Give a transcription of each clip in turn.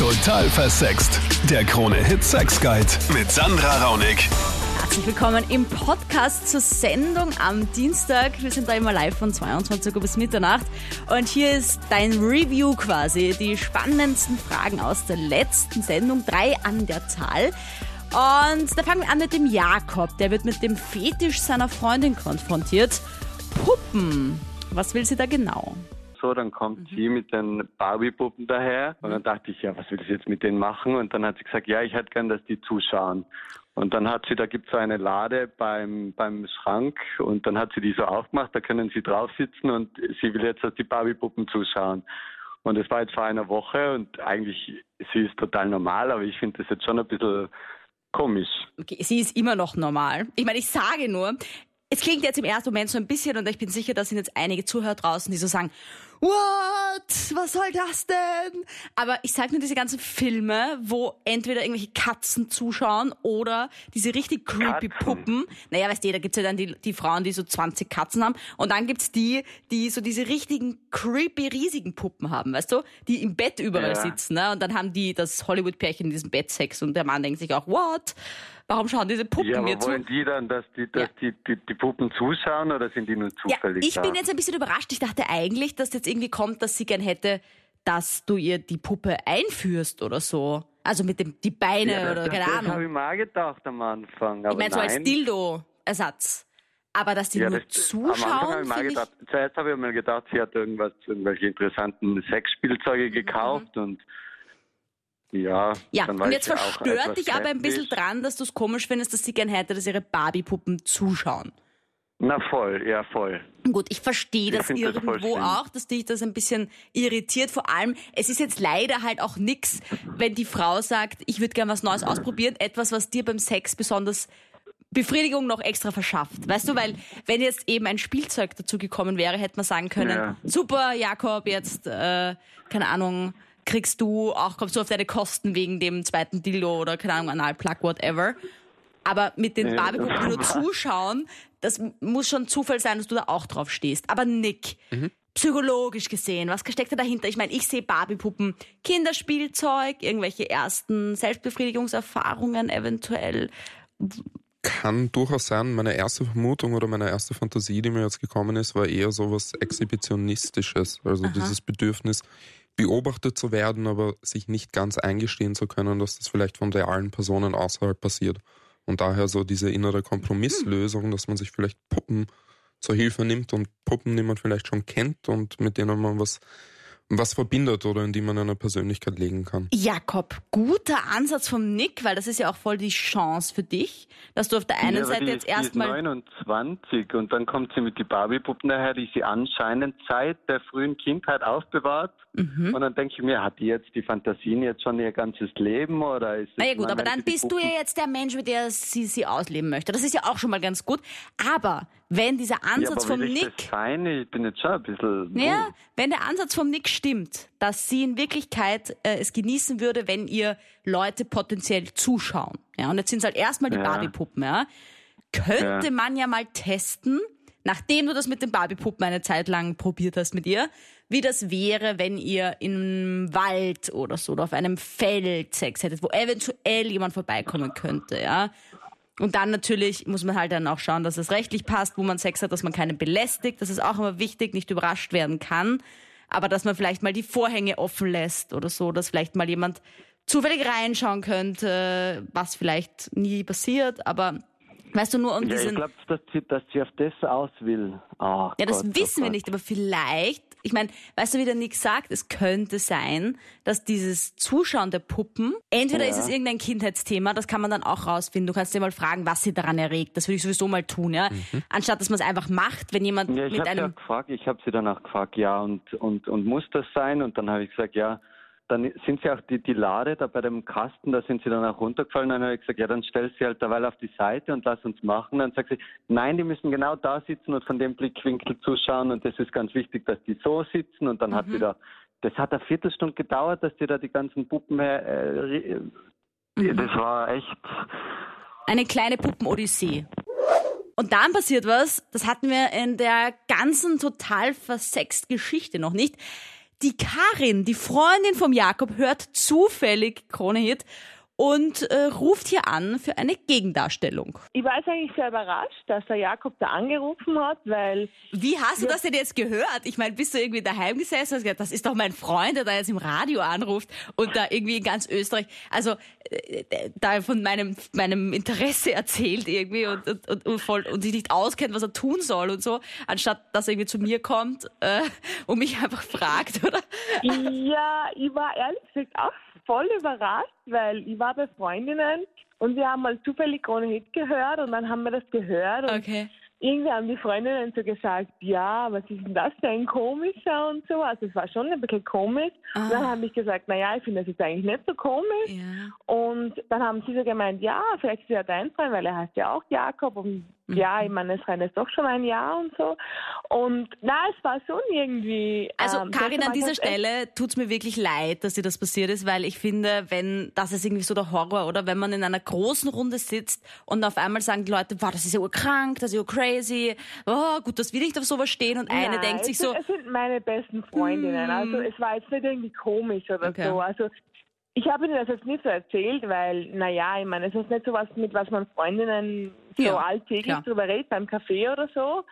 Total versext. Der Krone-Hit Sex Guide mit Sandra Raunig. Herzlich willkommen im Podcast zur Sendung am Dienstag. Wir sind da immer live von 22 Uhr bis Mitternacht. Und hier ist dein Review quasi. Die spannendsten Fragen aus der letzten Sendung. Drei an der Zahl. Und da fangen wir an mit dem Jakob. Der wird mit dem Fetisch seiner Freundin konfrontiert. Puppen. Was will sie da genau? So, dann kommt sie mit den Barbie-Puppen daher und dann dachte ich, ja, was will sie jetzt mit denen machen? Und dann hat sie gesagt, ja, ich hätte gern, dass die zuschauen. Und dann hat sie, da gibt es so eine Lade beim, beim Schrank und dann hat sie die so aufgemacht, da können sie drauf sitzen und sie will jetzt, dass die Barbie-Puppen zuschauen. Und das war jetzt vor einer Woche und eigentlich, sie ist total normal, aber ich finde das jetzt schon ein bisschen komisch. Okay, sie ist immer noch normal. Ich meine, ich sage nur, es klingt jetzt im ersten Moment so ein bisschen und ich bin sicher, da sind jetzt einige Zuhörer draußen, die so sagen, what? Was soll das denn? Aber ich sage nur diese ganzen Filme, wo entweder irgendwelche Katzen zuschauen oder diese richtig creepy Katzen? Puppen. Naja, weißt du, da gibt's ja dann die, die Frauen, die so 20 Katzen haben. Und dann gibt's die, die so diese richtigen creepy riesigen Puppen haben, weißt du? Die im Bett überall Ja. sitzen. Ne? Und dann haben die das Hollywood-Pärchen in diesem Bett Sex und der Mann denkt sich auch, what? Warum schauen diese Puppen Ja, mir zu? wollen die dann, dass die, dass Ja. die, die, die Puppen zuschauen oder sind die nur Ja, zufällig ich da? bin jetzt ein bisschen überrascht. Ich dachte eigentlich, dass jetzt irgendwie kommt, dass sie gern hätte, dass du ihr die Puppe einführst oder so. Also mit dem die Beine ja, oder das, keine das Ahnung. habe ich mal gedacht am Anfang. Aber ich meine so als. Dildo-Ersatz. Aber dass die Ja, nur das, am Anfang habe zuschauen, ich mal finde ich. gedacht, zuerst habe ich mal gedacht, sie hat irgendwas, irgendwelche interessanten Mhm, Sexspielzeuge gekauft und ja, Ja, dann war und jetzt auch verstört dich aber ein bisschen dran, dass du es komisch findest, dass sie gern hätte, dass ihre Barbie-Puppen zuschauen. Na voll, ja voll. Gut, ich verstehe das das irgendwo schlimm. auch, dass dich das ein bisschen irritiert. Vor allem, es ist jetzt leider halt auch nix, wenn die Frau sagt, ich würde gern was Neues ausprobieren, etwas, was dir beim Sex besonders Befriedigung noch extra verschafft. Weißt du, weil wenn jetzt eben ein Spielzeug dazu gekommen wäre, hätte man sagen können, Ja. super, Jakob, jetzt, äh, keine Ahnung, kriegst du auch, kommst du auf deine Kosten wegen dem zweiten Dildo oder keine Ahnung, Analplug, whatever. Aber mit den Ja. Barbie-Puppen, nur zuschauen, das muss schon Zufall sein, dass du da auch drauf stehst. Aber Nick, psychologisch gesehen, was steckt da dahinter? Ich meine, ich sehe Barbie-Puppen, Kinderspielzeug, irgendwelche ersten Selbstbefriedigungserfahrungen eventuell. Kann durchaus sein. Meine erste Vermutung oder meine erste Fantasie, die mir jetzt gekommen ist, war eher so was Exhibitionistisches. Also dieses Bedürfnis, beobachtet zu werden, aber sich nicht ganz eingestehen zu können, dass das vielleicht von realen Personen außerhalb passiert. Und daher so diese innere Kompromisslösung, dass man sich vielleicht Puppen zur Hilfe nimmt und Puppen, die man vielleicht schon kennt und mit denen man was, was verbindet oder in die man eine Persönlichkeit legen kann. Jakob, guter Ansatz vom Nick, weil das ist ja auch voll die Chance für dich, dass du auf der einen ja, Seite die, jetzt die ist erstmal 29 und dann kommt sie mit die Barbie-Puppen daher, die sie anscheinend seit der frühen Kindheit aufbewahrt. Mhm. Und dann denke ich mir, hat die jetzt die Fantasien jetzt schon ihr ganzes Leben oder ist es Na ja gut, aber dann sie bist du ja jetzt der Mensch, mit der sie sie ausleben möchte. Das ist ja auch schon mal ganz gut. Aber wenn dieser ja, Ansatz aber vom will ich Nick, das sein? Ich bin jetzt schon ein bisschen... ja, wenn der Ansatz vom Nick stimmt, dass sie in Wirklichkeit äh, es genießen würde, wenn ihr Leute potenziell zuschauen. Ja, und jetzt sind es halt erstmal die Ja. Barbie-Puppen, ja. Könnte Ja. man ja mal testen, nachdem du das mit den Barbie-Puppen eine Zeit lang probiert hast mit ihr, wie das wäre, wenn ihr im Wald oder so oder auf einem Feld Sex hättet, wo eventuell jemand vorbeikommen könnte, ja. Und dann natürlich muss man halt dann auch schauen, dass es rechtlich passt, wo man Sex hat, dass man keinen belästigt. Das ist auch immer wichtig, nicht überrascht werden kann. Aber dass man vielleicht mal die Vorhänge offen lässt oder so, dass vielleicht mal jemand zufällig reinschauen könnte, was vielleicht nie passiert. Aber weißt du, nur um Ja, ich diesen... glaube, dass sie, dass sie auf das aus will. Ah, Ja, das Gott, oh wissen wir Gott. nicht, aber vielleicht, ich meine, weißt du, wie der Nick sagt, es könnte sein, dass dieses Zuschauen der Puppen, entweder Ja. ist es irgendein Kindheitsthema, das kann man dann auch rausfinden. Du kannst dir mal fragen, was sie daran erregt. Das würde ich sowieso mal tun, ja. Anstatt dass man es einfach macht, wenn jemand Ja, ich mit einem. auch gefragt, ich habe sie danach gefragt, ja, und, und, und muss das sein? Und dann habe ich gesagt, ja, dann sind sie auch die, die Lade da bei dem Kasten, da sind sie dann auch runtergefallen. Dann habe ich gesagt, ja, dann stell sie halt derweil auf die Seite und lass uns machen. Dann sagt sie, nein, die müssen genau da sitzen und von dem Blickwinkel zuschauen und das ist ganz wichtig, dass die so sitzen. Und dann hat sie da, das hat eine Viertelstunde gedauert, dass die da die ganzen Puppen her, äh, äh, das war echt, Eine kleine Puppen-Odyssee. Und dann passiert was, das hatten wir in der ganzen total versext Geschichte noch nicht. Die Karin, die Freundin vom Jakob, hört zufällig Krone Hit und äh, ruft hier an für eine Gegendarstellung. Ich war jetzt eigentlich sehr überrascht, dass der Jakob da angerufen hat, weil Wie hast du das denn jetzt gehört? Ich meine, bist du irgendwie daheim gesessen und hast gesagt, das ist doch mein Freund, der da jetzt im Radio anruft und da irgendwie in ganz Österreich, also äh, da von meinem meinem Interesse erzählt irgendwie und, und, und, und, voll, und sich nicht auskennt, was er tun soll und so, anstatt dass er irgendwie zu mir kommt äh, und mich einfach fragt, oder? ja, ich war ehrlich gesagt auch voll überrascht, weil ich war bei Freundinnen und wir haben mal zufällig ohne Hit gehört und dann haben wir das gehört und Okay. irgendwie haben die Freundinnen so gesagt, ja, was ist denn das für ein komischer und so. Also es war schon ein bisschen komisch. Und dann habe ich gesagt, naja, ich finde das jetzt eigentlich nicht so komisch. Ja. Und dann haben sie so gemeint, ja, vielleicht ist er dein Freund, weil er heißt ja auch Jakob. Und ja, ich meine, es jetzt doch schon ein Jahr und so. Und na, es war schon irgendwie. Also ähm, Karin, an dieser Stelle tut's mir wirklich leid, dass dir das passiert ist, weil ich finde, wenn das ist irgendwie so der Horror, oder wenn man in einer großen Runde sitzt und auf einmal sagen die Leute, wow, das ist ja urkrank, das ist ja crazy, oh, gut, dass wir nicht auf sowas stehen und eine Nein, denkt es sich sind, so, Es sind meine besten Freundinnen. Also es war jetzt nicht irgendwie komisch oder Okay. so. Also ich habe ihnen das jetzt nicht so erzählt, weil, naja, ich meine, es ist nicht so was, mit was man Freundinnen so Ja, alltäglich klar. drüber redet, beim Kaffee oder so.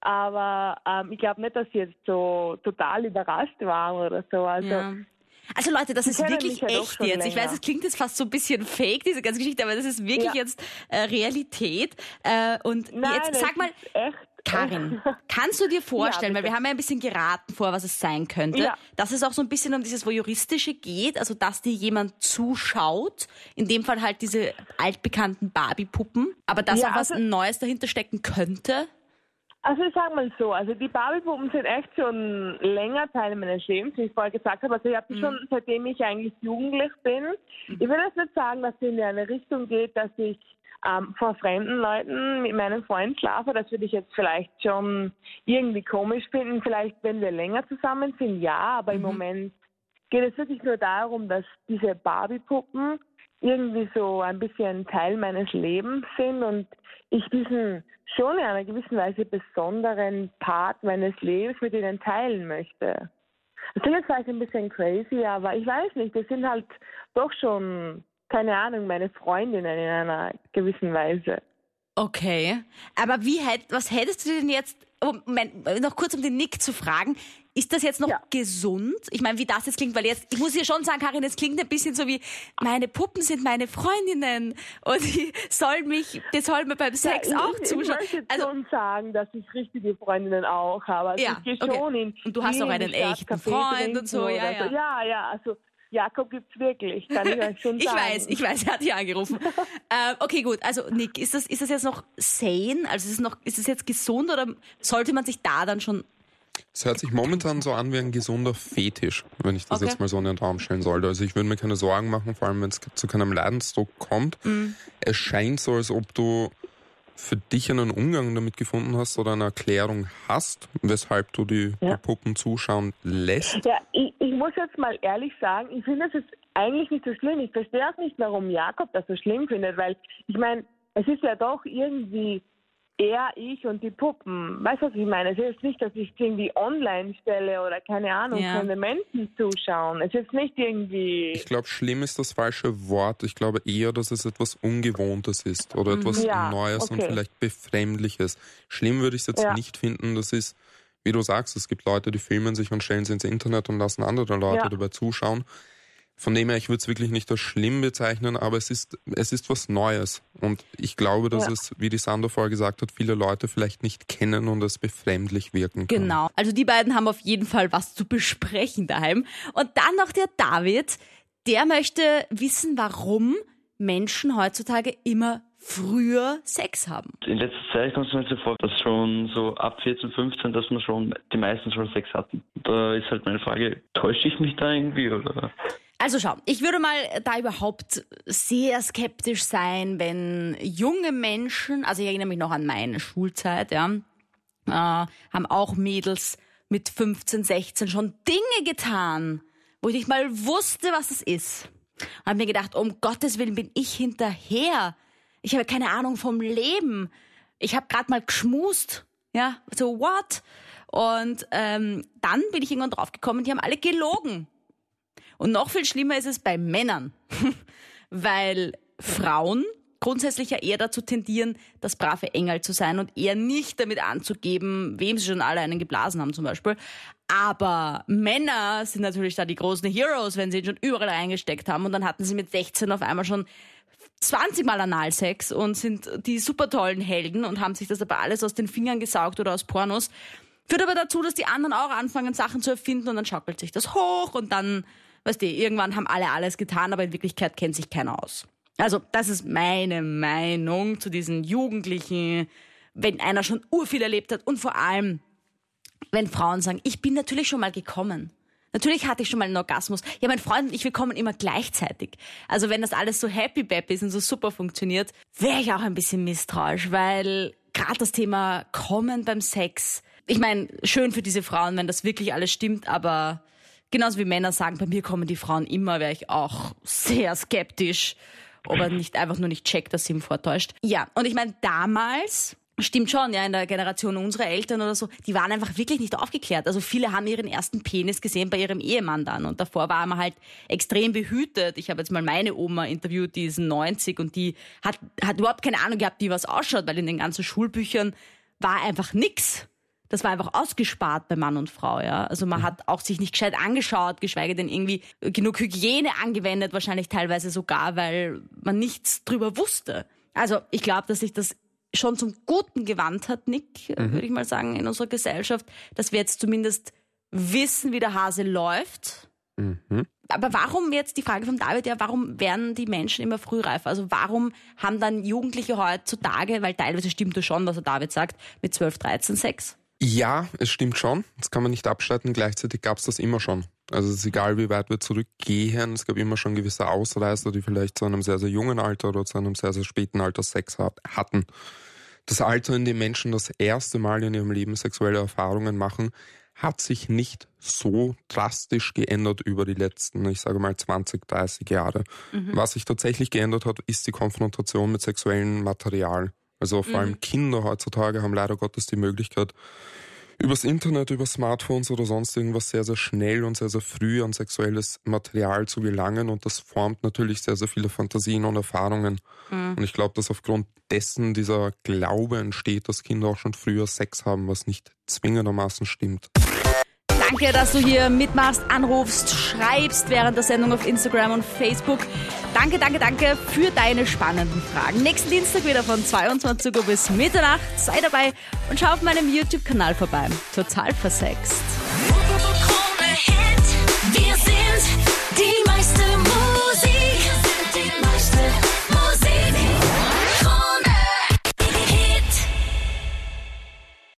Aber ähm, ich glaube nicht, dass sie jetzt so total überrascht waren oder so. Also ja. Also Leute, das ist wirklich doch echt jetzt. Ich weiß, es klingt jetzt fast so ein bisschen fake, diese ganze Geschichte, aber das ist wirklich Ja. jetzt äh, Realität. Äh, und nein, jetzt sag mal, echt. Karin, kannst du dir vorstellen, weil bitte. wir haben ja ein bisschen geraten vor, was es sein könnte, Ja. dass es auch so ein bisschen um dieses Voyeuristische geht, also dass dir jemand zuschaut, in dem Fall halt diese altbekannten Barbie-Puppen, aber dass Ja, auch was also- Neues dahinter stecken könnte? Also ich sag mal so, also die Barbie-Puppen sind echt schon länger Teil meines Lebens, wie ich vorher gesagt habe. Also ich habe die schon seitdem ich eigentlich jugendlich bin. Ich will jetzt nicht sagen, dass sie in eine Richtung geht, dass ich ähm, vor fremden Leuten mit meinem Freund schlafe. Das würde ich jetzt vielleicht schon irgendwie komisch finden. Vielleicht, wenn wir länger zusammen sind, ja. Aber im Moment geht es wirklich nur darum, dass diese Barbie-Puppen irgendwie so ein bisschen Teil meines Lebens sind und ich diesen schon in einer gewissen Weise besonderen Part meines Lebens mit ihnen teilen möchte. Das klingt jetzt vielleicht ein bisschen crazy, aber ich weiß nicht, das sind halt doch schon, keine Ahnung, meine Freundinnen in einer gewissen Weise. Okay. Aber wie hätt, was hättest du denn jetzt, Moment, noch kurz um den Nick zu fragen, ist das jetzt noch Ja. gesund? Ich meine, wie das jetzt klingt, weil jetzt, ich muss dir schon sagen, Karin, es klingt ein bisschen so wie, meine Puppen sind meine Freundinnen und die sollen mich, die sollen mir beim Sex Ja, auch ich, zuschauen. Ich möchte Also, schon sagen, dass ich richtige Freundinnen auch habe. Also Ja, ich gehe okay. schon in Und du hast auch einen echten Freund und so, ja, ja. Ja, ja, also Jakob gibt's wirklich, kann ich euch schon ich sagen. weiß, ich weiß, er hat hier angerufen. äh, okay, gut. Also, Nick, ist das, ist das jetzt noch sane? Also, ist es noch, ist es jetzt gesund oder sollte man sich da dann schon Es hört sich momentan so an wie ein gesunder Fetisch, wenn ich das Okay. jetzt mal so in den Raum stellen sollte. Also ich würde mir keine Sorgen machen, vor allem wenn es zu keinem Leidensdruck kommt. Mhm. Es scheint so, als ob du für dich einen Umgang damit gefunden hast oder eine Erklärung hast, weshalb du die, Ja. die Puppen zuschauen lässt. Ja, ich, ich muss jetzt mal ehrlich sagen, ich finde das ist eigentlich nicht so schlimm. Ich verstehe auch nicht, warum Jakob das so schlimm findet, weil ich meine, es ist ja doch irgendwie er, ich und die Puppen. Weißt du, was ich meine? Es ist nicht, dass ich irgendwie online stelle oder keine Ahnung, Ja. von den Menschen zuschauen. Es ist nicht irgendwie. Ich glaube, schlimm ist das falsche Wort. Ich glaube eher, dass es etwas Ungewohntes ist oder etwas Mhm. Ja, Neues und okay. vielleicht Befremdliches. Schlimm würde ich es jetzt Ja. nicht finden. Das ist, wie du sagst, es gibt Leute, die filmen sich und stellen sie ins Internet und lassen andere Leute Ja. dabei zuschauen. Von dem her, ich würde es wirklich nicht als schlimm bezeichnen, aber es ist, es ist was Neues. Und ich glaube, dass Ja. es, wie die Sandra vorher gesagt hat, viele Leute vielleicht nicht kennen und es befremdlich wirken kann. Genau. Also die beiden haben auf jeden Fall was zu besprechen daheim. Und dann noch der David, der möchte wissen, warum Menschen heutzutage immer früher Sex haben. In letzter Zeit kommt es mir so vor, dass schon so ab 14, 15, dass man schon die meisten schon Sex hatten. Da ist halt meine Frage, täusche ich mich da irgendwie oder? Also schau, ich würde mal da überhaupt sehr skeptisch sein, wenn junge Menschen, also ich erinnere mich noch an meine Schulzeit, ja, äh, haben auch Mädels mit 15, 16 schon Dinge getan, wo ich nicht mal wusste, was es ist. Und habe mir gedacht, um Gottes Willen bin ich hinterher. Ich habe keine Ahnung vom Leben. Ich habe gerade mal geschmust, ja, so what? Und ähm, dann bin ich irgendwann draufgekommen, die haben alle gelogen. Und noch viel schlimmer ist es bei Männern, weil Frauen grundsätzlich ja eher dazu tendieren, das brave Engel zu sein und eher nicht damit anzugeben, wem sie schon alle einen geblasen haben zum Beispiel. Aber Männer sind natürlich da die großen Heroes, wenn sie ihn schon überall eingesteckt haben und dann hatten sie mit 16 auf einmal schon 20 Mal Analsex und sind die super tollen Helden und haben sich das aber alles aus den Fingern gesaugt oder aus Pornos. Führt aber dazu, dass die anderen auch anfangen, Sachen zu erfinden und dann schaukelt sich das hoch und dann, weißt du, irgendwann haben alle alles getan, aber in Wirklichkeit kennt sich keiner aus. Also, das ist meine Meinung zu diesen Jugendlichen, wenn einer schon urviel erlebt hat und vor allem, wenn Frauen sagen, ich bin natürlich schon mal gekommen. Natürlich hatte ich schon mal einen Orgasmus. Ja, mein Freund und ich, wir kommen immer gleichzeitig. Also wenn das alles so happy bappy ist und so super funktioniert, wäre ich auch ein bisschen misstrauisch, weil gerade das Thema Kommen beim Sex, ich meine, schön für diese Frauen, wenn das wirklich alles stimmt, aber genauso wie Männer sagen, bei mir kommen die Frauen immer, wäre ich auch sehr skeptisch ob er nicht einfach nur nicht checkt, dass sie ihm vortäuscht. Ja, und ich meine, damals Stimmt schon, ja, in der Generation unserer Eltern oder so, die waren einfach wirklich nicht aufgeklärt. Also viele haben ihren ersten Penis gesehen bei ihrem Ehemann dann und davor war man halt extrem behütet. Ich habe jetzt mal meine Oma interviewt, die ist 90 und die hat, hat überhaupt keine Ahnung gehabt, wie was ausschaut, weil in den ganzen Schulbüchern war einfach nix. Das war einfach ausgespart bei Mann und Frau, ja. Also man hat auch sich nicht gescheit angeschaut, geschweige denn irgendwie genug Hygiene angewendet, wahrscheinlich teilweise sogar, weil man nichts drüber wusste. Also ich glaube, dass sich das schon zum Guten gewandt hat, Nick, mhm. würde ich mal sagen, in unserer Gesellschaft, dass wir jetzt zumindest wissen, wie der Hase läuft. Mhm. Aber warum jetzt die Frage von David, ja, warum werden die Menschen immer frühreifer? Also warum haben dann Jugendliche heutzutage, weil teilweise stimmt das schon, was der David sagt, mit 12, 13 Sex? Ja, es stimmt schon. Das kann man nicht abstreiten. Gleichzeitig gab es das immer schon. Also es ist egal, wie weit wir zurückgehen. Es gab immer schon gewisse Ausreißer, die vielleicht zu einem sehr, sehr jungen Alter oder zu einem sehr, sehr späten Alter Sex hatten. Das Alter, in dem Menschen das erste Mal in ihrem Leben sexuelle Erfahrungen machen, hat sich nicht so drastisch geändert über die letzten, ich sage mal 20, 30 Jahre. Mhm. Was sich tatsächlich geändert hat, ist die Konfrontation mit sexuellem Material. Also vor mhm. allem Kinder heutzutage haben leider Gottes die Möglichkeit, übers Internet, über Smartphones oder sonst irgendwas sehr, sehr schnell und sehr, sehr früh an sexuelles Material zu gelangen und das formt natürlich sehr, sehr viele Fantasien und Erfahrungen. Mhm. Und ich glaube, dass aufgrund dessen dieser Glaube entsteht, dass Kinder auch schon früher Sex haben, was nicht zwingendermaßen stimmt. Danke, dass du hier mitmachst, anrufst, schreibst während der Sendung auf Instagram und Facebook. Danke, danke, danke für deine spannenden Fragen. Nächsten Dienstag wieder von 22 Uhr bis Mitternacht. Sei dabei und schau auf meinem YouTube-Kanal vorbei. Total versext.